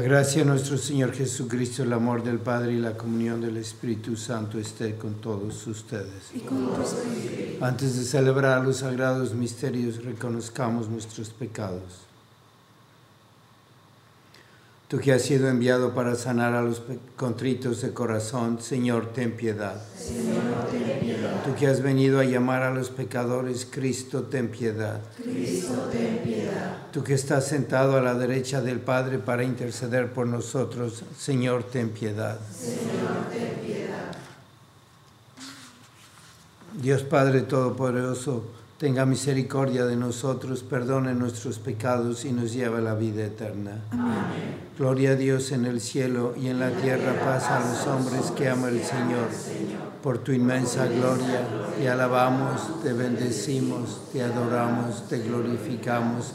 gracia de nuestro Señor Jesucristo, el amor del Padre y la comunión del Espíritu Santo esté con todos ustedes. Antes de celebrar los sagrados misterios, reconozcamos nuestros pecados. Tú que has sido enviado para sanar a los contritos de corazón, Señor, ten piedad. Señor, ten piedad. Tú que has venido a llamar a los pecadores, Cristo, ten piedad. Cristo, ten piedad. Tú que estás sentado a la derecha del Padre para interceder por nosotros, Señor, ten piedad. Señor, ten piedad. Dios Padre Todopoderoso, tenga misericordia de nosotros, perdone nuestros pecados y nos lleve a la vida eterna. Amén. Gloria a Dios en el cielo y en la tierra paz a los hombres que ama el Señor. Por tu inmensa gloria te alabamos, te bendecimos, te adoramos, te glorificamos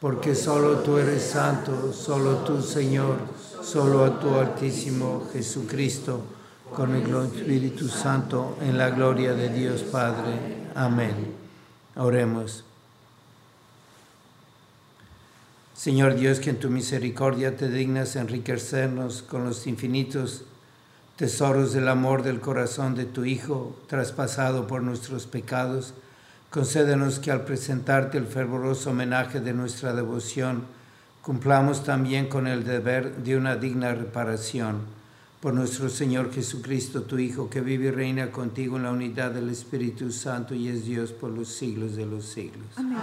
porque solo tú eres santo, solo tú Señor, solo a tu Altísimo Jesucristo, con el Espíritu Santo, en la gloria de Dios Padre. Amén. Oremos. Señor Dios, que en tu misericordia te dignas enriquecernos con los infinitos tesoros del amor del corazón de tu Hijo, traspasado por nuestros pecados, Concédenos que al presentarte el fervoroso homenaje de nuestra devoción, cumplamos también con el deber de una digna reparación. Por nuestro Señor Jesucristo, tu Hijo, que vive y reina contigo en la unidad del Espíritu Santo y es Dios por los siglos de los siglos. Amén.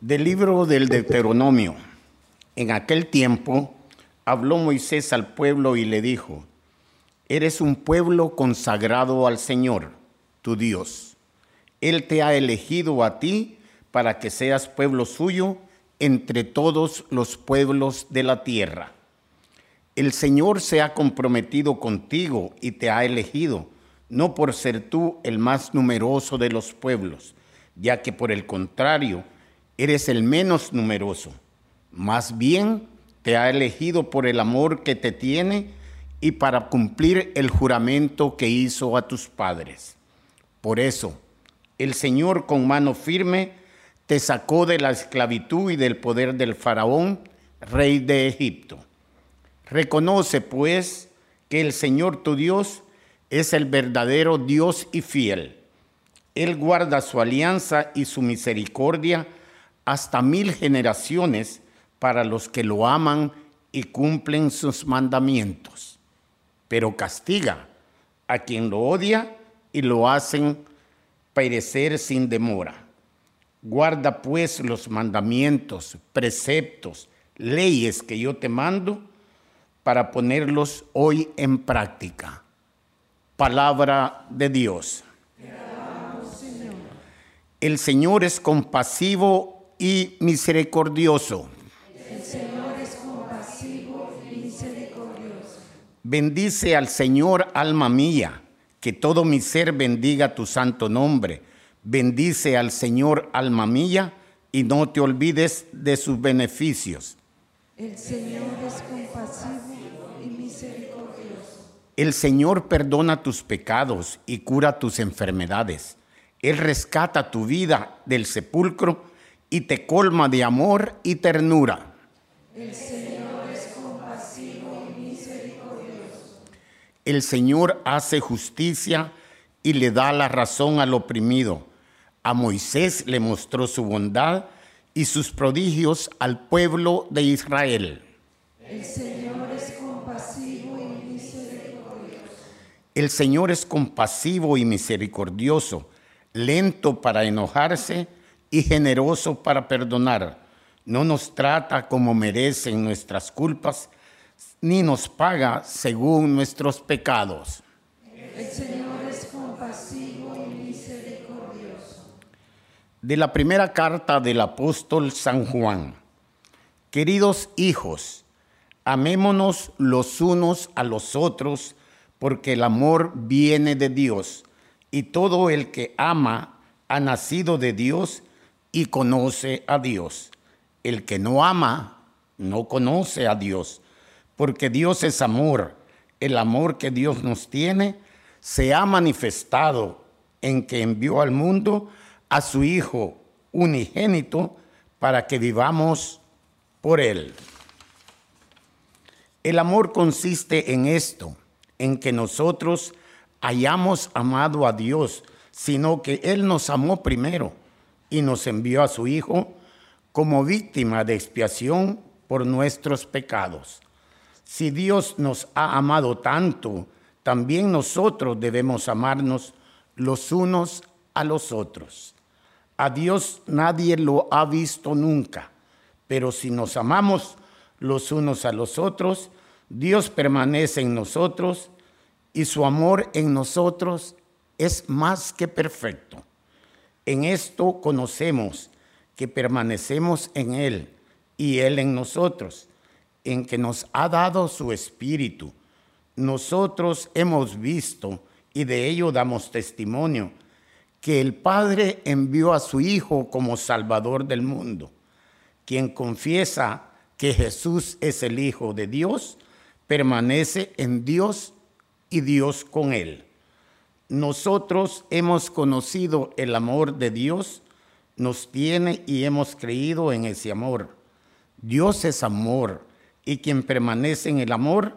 Del libro del Deuteronomio. En aquel tiempo habló Moisés al pueblo y le dijo, Eres un pueblo consagrado al Señor, tu Dios. Él te ha elegido a ti para que seas pueblo suyo entre todos los pueblos de la tierra. El Señor se ha comprometido contigo y te ha elegido, no por ser tú el más numeroso de los pueblos, ya que por el contrario, eres el menos numeroso más bien te ha elegido por el amor que te tiene y para cumplir el juramento que hizo a tus padres. Por eso, el Señor con mano firme te sacó de la esclavitud y del poder del faraón, rey de Egipto. Reconoce pues que el Señor tu Dios es el verdadero Dios y fiel. Él guarda su alianza y su misericordia hasta mil generaciones para los que lo aman y cumplen sus mandamientos, pero castiga a quien lo odia y lo hacen perecer sin demora. Guarda pues los mandamientos, preceptos, leyes que yo te mando para ponerlos hoy en práctica. Palabra de Dios. El Señor es compasivo y misericordioso. Bendice al Señor, alma mía, que todo mi ser bendiga tu santo nombre. Bendice al Señor, alma mía, y no te olvides de sus beneficios. El Señor es compasivo y misericordioso. El Señor perdona tus pecados y cura tus enfermedades. Él rescata tu vida del sepulcro y te colma de amor y ternura. El Señor El Señor hace justicia y le da la razón al oprimido. A Moisés le mostró su bondad y sus prodigios al pueblo de Israel. El Señor es compasivo y misericordioso. El Señor es compasivo y misericordioso, lento para enojarse y generoso para perdonar. No nos trata como merecen nuestras culpas, ni nos paga según nuestros pecados. El Señor es compasivo y misericordioso. De la primera carta del apóstol San Juan. Queridos hijos, amémonos los unos a los otros, porque el amor viene de Dios, y todo el que ama ha nacido de Dios y conoce a Dios. El que no ama no conoce a Dios, porque Dios es amor. El amor que Dios nos tiene se ha manifestado en que envió al mundo a su Hijo unigénito para que vivamos por Él. El amor consiste en esto, en que nosotros hayamos amado a Dios, sino que Él nos amó primero y nos envió a su Hijo como víctima de expiación por nuestros pecados. Si Dios nos ha amado tanto, también nosotros debemos amarnos los unos a los otros. A Dios nadie lo ha visto nunca, pero si nos amamos los unos a los otros, Dios permanece en nosotros y su amor en nosotros es más que perfecto. En esto conocemos que permanecemos en Él y Él en nosotros, en que nos ha dado su Espíritu. Nosotros hemos visto y de ello damos testimonio que el Padre envió a su Hijo como Salvador del mundo. Quien confiesa que Jesús es el Hijo de Dios, permanece en Dios y Dios con él. Nosotros hemos conocido el amor de Dios, nos tiene y hemos creído en ese amor. Dios es amor y quien permanece en el amor,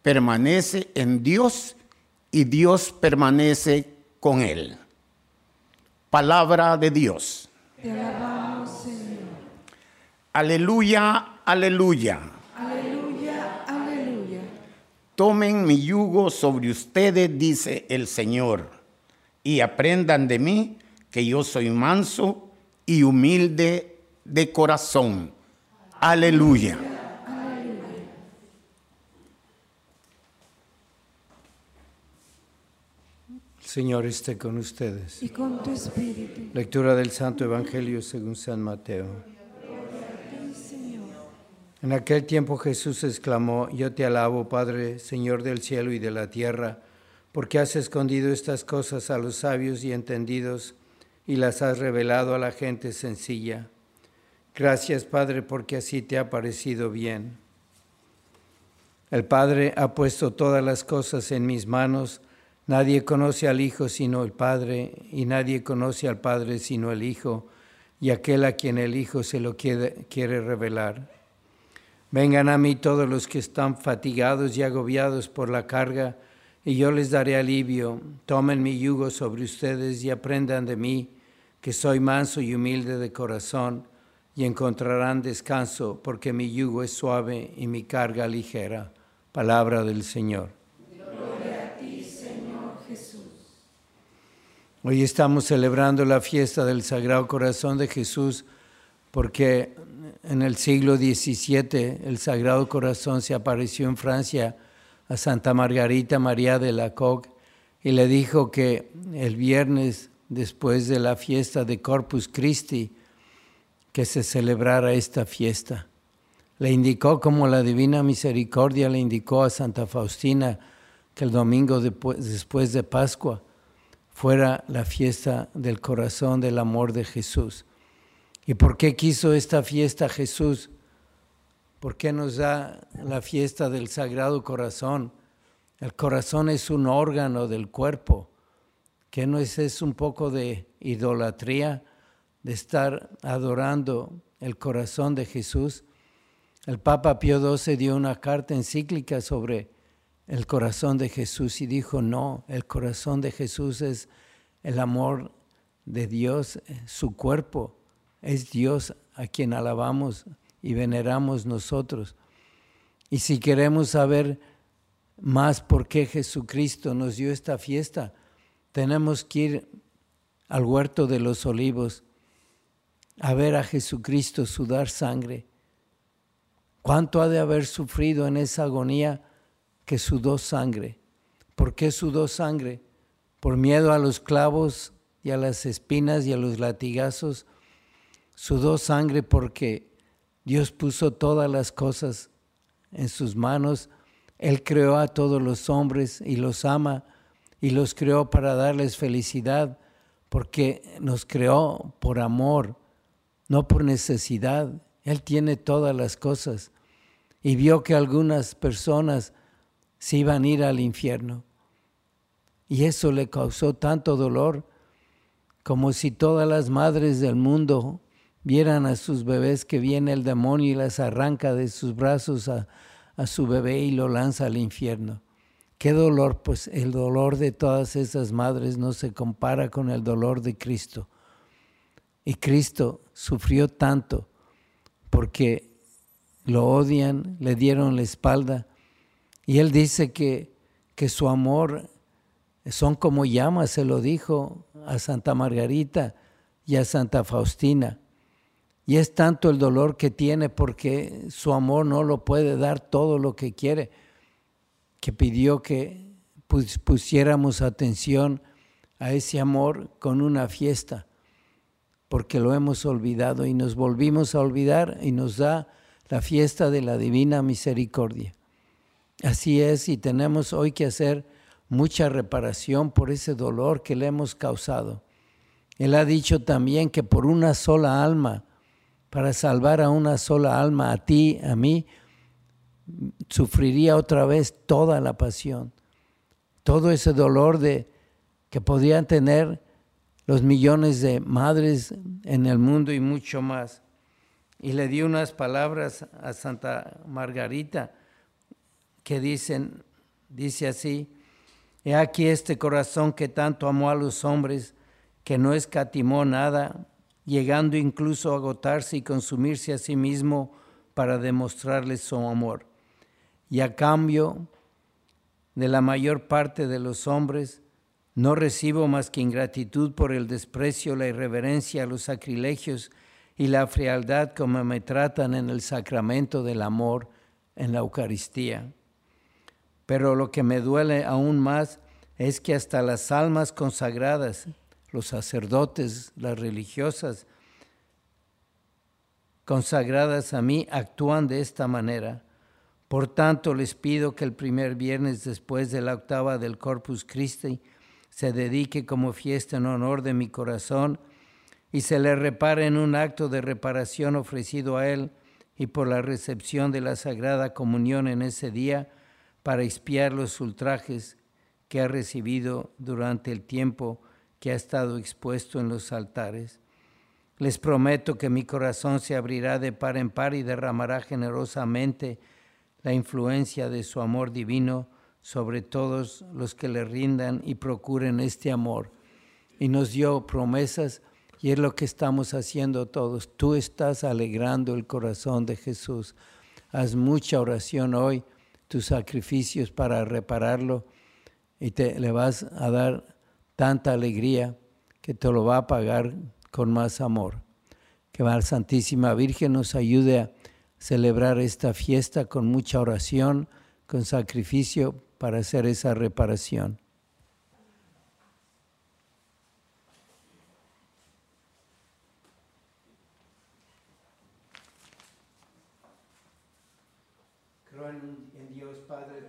permanece en Dios y Dios permanece con él. Palabra de Dios. Te alabamos, Señor. Aleluya, aleluya. Aleluya, aleluya. Tomen mi yugo sobre ustedes, dice el Señor, y aprendan de mí que yo soy manso y humilde de corazón. Aleluya. Señor esté con ustedes. Y con tu espíritu. Lectura del Santo Evangelio según San Mateo. En aquel tiempo Jesús exclamó, Yo te alabo, Padre, Señor del cielo y de la tierra, porque has escondido estas cosas a los sabios y entendidos y las has revelado a la gente sencilla. Gracias, Padre, porque así te ha parecido bien. El Padre ha puesto todas las cosas en mis manos. Nadie conoce al Hijo sino el Padre, y nadie conoce al Padre sino el Hijo, y aquel a quien el Hijo se lo quiere, revelar. Vengan a mí todos los que están fatigados y agobiados por la carga, y yo les daré alivio. Tomen mi yugo sobre ustedes y aprendan de mí, que soy manso y humilde de corazón, y encontrarán descanso, porque mi yugo es suave y mi carga ligera. Palabra del Señor. Gloria a ti, Señor Jesús. Hoy estamos celebrando la fiesta del Sagrado Corazón de Jesús, porque en el siglo XVII el Sagrado Corazón se apareció en Francia a Santa Margarita María de la Coque y le dijo que el viernes después de la fiesta de Corpus Christi, que se celebrara esta fiesta. Le indicó como la Divina Misericordia le indicó a Santa Faustina que el domingo después de Pascua fuera la fiesta del corazón del amor de Jesús. ¿Y por qué quiso esta fiesta Jesús? ¿Por qué nos da la fiesta del Sagrado Corazón? El corazón es un órgano del cuerpo. ¿Qué no es, es un poco de idolatría de estar adorando el corazón de Jesús? El Papa Pío XII dio una carta encíclica sobre el corazón de Jesús y dijo, no, el corazón de Jesús es el amor de Dios, su cuerpo es Dios a quien alabamos y veneramos nosotros. Y si queremos saber más por qué Jesucristo nos dio esta fiesta, tenemos que ir al huerto de los olivos a ver a Jesucristo sudar sangre. ¿Cuánto ha de haber sufrido en esa agonía que sudó sangre? ¿Por qué sudó sangre? Por miedo a los clavos y a las espinas y a los latigazos. Sudó sangre porque Dios puso todas las cosas en sus manos. Él creó a todos los hombres y los ama y los creó para darles felicidad porque nos creó por amor, no por necesidad. Él tiene todas las cosas y vio que algunas personas se iban a ir al infierno. Y eso le causó tanto dolor como si todas las madres del mundo vieran a sus bebés que viene el demonio y las arranca de sus brazos a, a su bebé y lo lanza al infierno. Qué dolor, pues el dolor de todas esas madres no se compara con el dolor de Cristo. Y Cristo sufrió tanto porque lo odian, le dieron la espalda. Y él dice que, que su amor son como llamas, se lo dijo a Santa Margarita y a Santa Faustina. Y es tanto el dolor que tiene porque su amor no lo puede dar todo lo que quiere, que pidió que pusiéramos atención a ese amor con una fiesta, porque lo hemos olvidado y nos volvimos a olvidar y nos da la fiesta de la divina misericordia. Así es, y tenemos hoy que hacer mucha reparación por ese dolor que le hemos causado. Él ha dicho también que por una sola alma, para salvar a una sola alma, a ti, a mí, sufriría otra vez toda la pasión, todo ese dolor de que podían tener los millones de madres en el mundo y mucho más. Y le di unas palabras a Santa Margarita que dicen, dice así, he aquí este corazón que tanto amó a los hombres, que no escatimó nada, llegando incluso a agotarse y consumirse a sí mismo para demostrarles su amor. Y a cambio de la mayor parte de los hombres, no recibo más que ingratitud por el desprecio, la irreverencia, los sacrilegios y la frialdad como me tratan en el sacramento del amor en la Eucaristía. Pero lo que me duele aún más es que hasta las almas consagradas, los sacerdotes, las religiosas consagradas a mí actúan de esta manera. Por tanto, les pido que el primer viernes después de la octava del Corpus Christi se dedique como fiesta en honor de mi corazón y se le repare en un acto de reparación ofrecido a Él y por la recepción de la Sagrada Comunión en ese día para expiar los ultrajes que ha recibido durante el tiempo que ha estado expuesto en los altares. Les prometo que mi corazón se abrirá de par en par y derramará generosamente la influencia de su amor divino sobre todos los que le rindan y procuren este amor. Y nos dio promesas y Y es lo que estamos haciendo todos. Tú estás alegrando el corazón de Jesús. Haz mucha oración hoy, tus sacrificios para repararlo y te le vas a dar tanta alegría que te lo va a pagar con más amor. Que la Santísima Virgen nos ayude a celebrar esta fiesta con mucha oración, con sacrificio para hacer esa reparación. Creo en, Dios Padre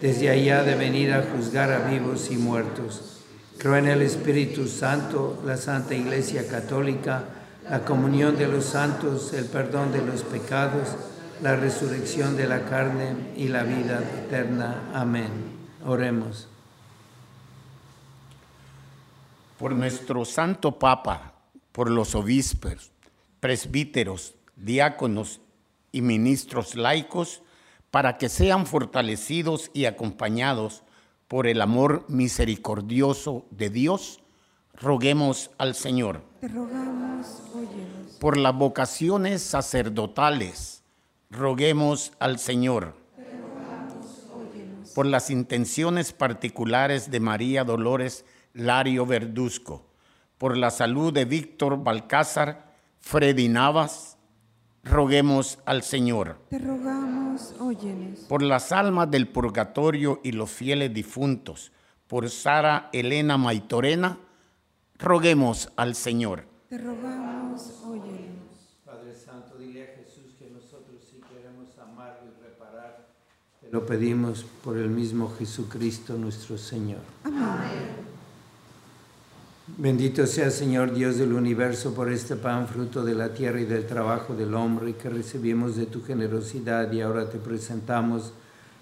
Desde allá de venir a juzgar a vivos y muertos. Creo en el Espíritu Santo, la Santa Iglesia Católica, la comunión de los santos, el perdón de los pecados, la resurrección de la carne y la vida eterna. Amén. Oremos. Por nuestro Santo Papa, por los obispos, presbíteros, diáconos y ministros laicos, para que sean fortalecidos y acompañados por el amor misericordioso de Dios, roguemos al Señor. Te rogamos, Por las vocaciones sacerdotales, roguemos al Señor. Por las intenciones particulares de María Dolores Lario Verduzco, por la salud de Víctor Balcázar, Freddy Navas, roguemos al Señor. Te rogamos, óyenos. Por las almas del purgatorio y los fieles difuntos, por Sara Elena Maitorena, roguemos al Señor. Te rogamos, óyenos. Padre Santo, dile a Jesús que nosotros sí queremos amarlo y reparar. Te lo pedimos por el mismo Jesucristo nuestro Señor. Amén. Bendito sea Señor Dios del universo por este pan fruto de la tierra y del trabajo del hombre que recibimos de tu generosidad y ahora te presentamos.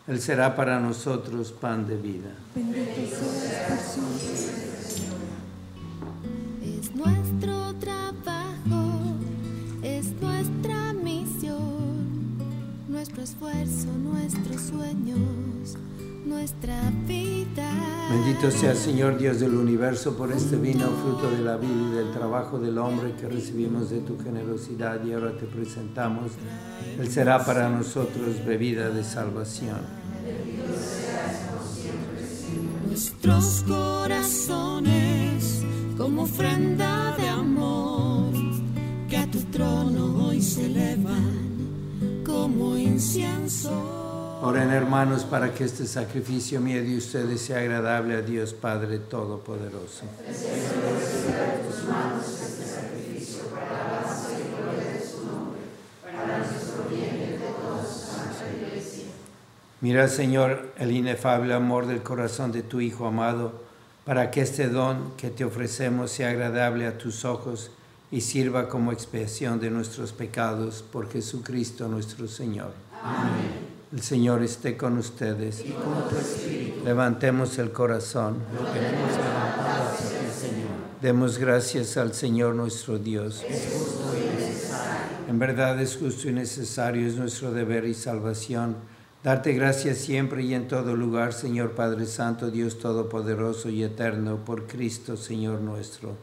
Él será para nosotros pan de vida. Bendito por siempre. Es nuestro trabajo, es nuestra misión, nuestro esfuerzo, nuestros sueños, nuestra vida. Bendito sea Señor Dios del universo por este vino, fruto de la vida y del trabajo del hombre que recibimos de tu generosidad y ahora te presentamos. Él será para nosotros bebida de salvación. Nuestros corazones como ofrenda de amor que a tu trono hoy se elevan como incienso. Oren hermanos para que este sacrificio mío de ustedes sea agradable a Dios Padre Todopoderoso. Mira, Señor, el inefable amor del corazón de tu Hijo amado, para que este don que te ofrecemos sea agradable a tus ojos y sirva como expiación de nuestros pecados por Jesucristo nuestro Señor. Amén. El Señor esté con ustedes. Y con tu espíritu. Levantemos el corazón. Lo tenemos levantado hacia el Señor. Demos gracias al Señor nuestro Dios. Es justo y necesario. En verdad es justo y necesario, es nuestro deber y salvación. Darte gracias siempre y en todo lugar, Señor Padre Santo, Dios Todopoderoso y Eterno, por Cristo, Señor nuestro,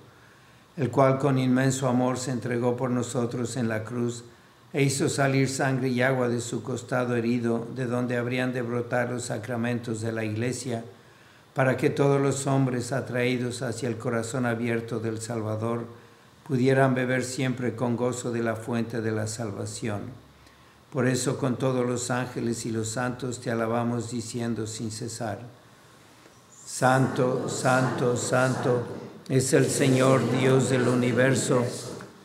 el cual con inmenso amor se entregó por nosotros en la cruz e hizo salir sangre y agua de su costado herido, de donde habrían de brotar los sacramentos de la iglesia, para que todos los hombres atraídos hacia el corazón abierto del Salvador pudieran beber siempre con gozo de la fuente de la salvación. Por eso con todos los ángeles y los santos te alabamos diciendo sin cesar, Santo, Santo, Santo es el Señor Dios del universo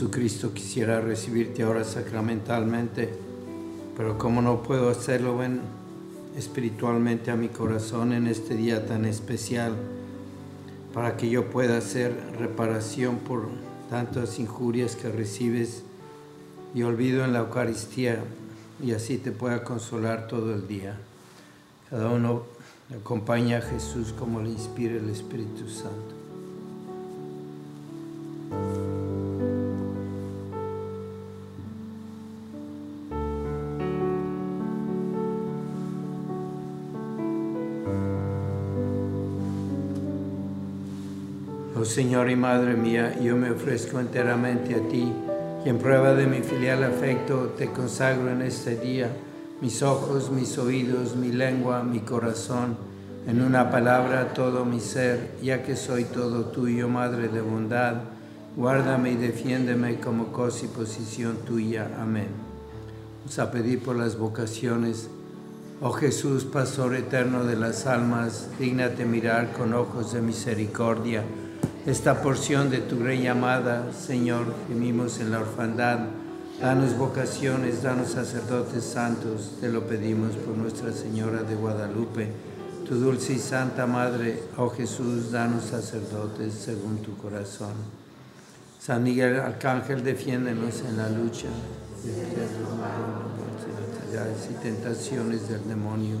Jesucristo quisiera recibirte ahora sacramentalmente, pero como no puedo hacerlo, ven espiritualmente a mi corazón en este día tan especial, para que yo pueda hacer reparación por tantas injurias que recibes y olvido en la Eucaristía y así te pueda consolar todo el día. Cada uno acompaña a Jesús como le inspira el Espíritu Santo. Señor y Madre mía, yo me ofrezco enteramente a ti y en prueba de mi filial afecto te consagro en este día mis ojos, mis oídos, mi lengua, mi corazón, en una palabra todo mi ser, ya que soy todo tuyo, Madre de bondad, guárdame y defiéndeme como cosa y posición tuya. Amén. Vamos a pedir por las vocaciones. Oh Jesús, Pastor eterno de las almas, dígnate mirar con ojos de misericordia esta porción de tu rey amada, Señor, gemimos en la orfandad. Danos vocaciones, danos sacerdotes santos, te lo pedimos por Nuestra Señora de Guadalupe, tu dulce y santa Madre, oh Jesús, danos sacerdotes según tu corazón. San Miguel Arcángel, defiéndenos en la lucha y tentaciones del demonio.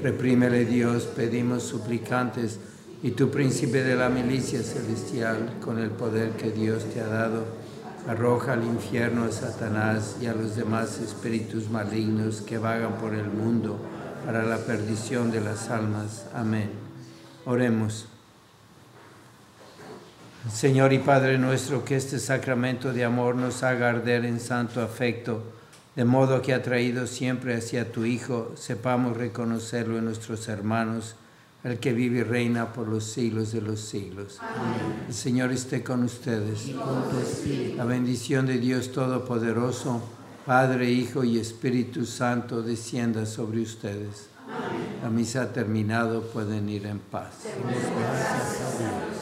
Reprímele Dios, pedimos suplicantes, y tu príncipe de la milicia celestial, con el poder que Dios te ha dado, arroja al infierno a Satanás y a los demás espíritus malignos que vagan por el mundo para la perdición de las almas. Amén. Oremos. Señor y Padre nuestro, que este sacramento de amor nos haga arder en santo afecto, de modo que atraído siempre hacia tu Hijo, sepamos reconocerlo en nuestros hermanos el que vive y reina por los siglos de los siglos. Amén. El Señor esté con ustedes. La bendición de Dios Todopoderoso, Padre, Hijo y Espíritu Santo, descienda sobre ustedes. Amén. La misa ha terminado, pueden ir en paz. En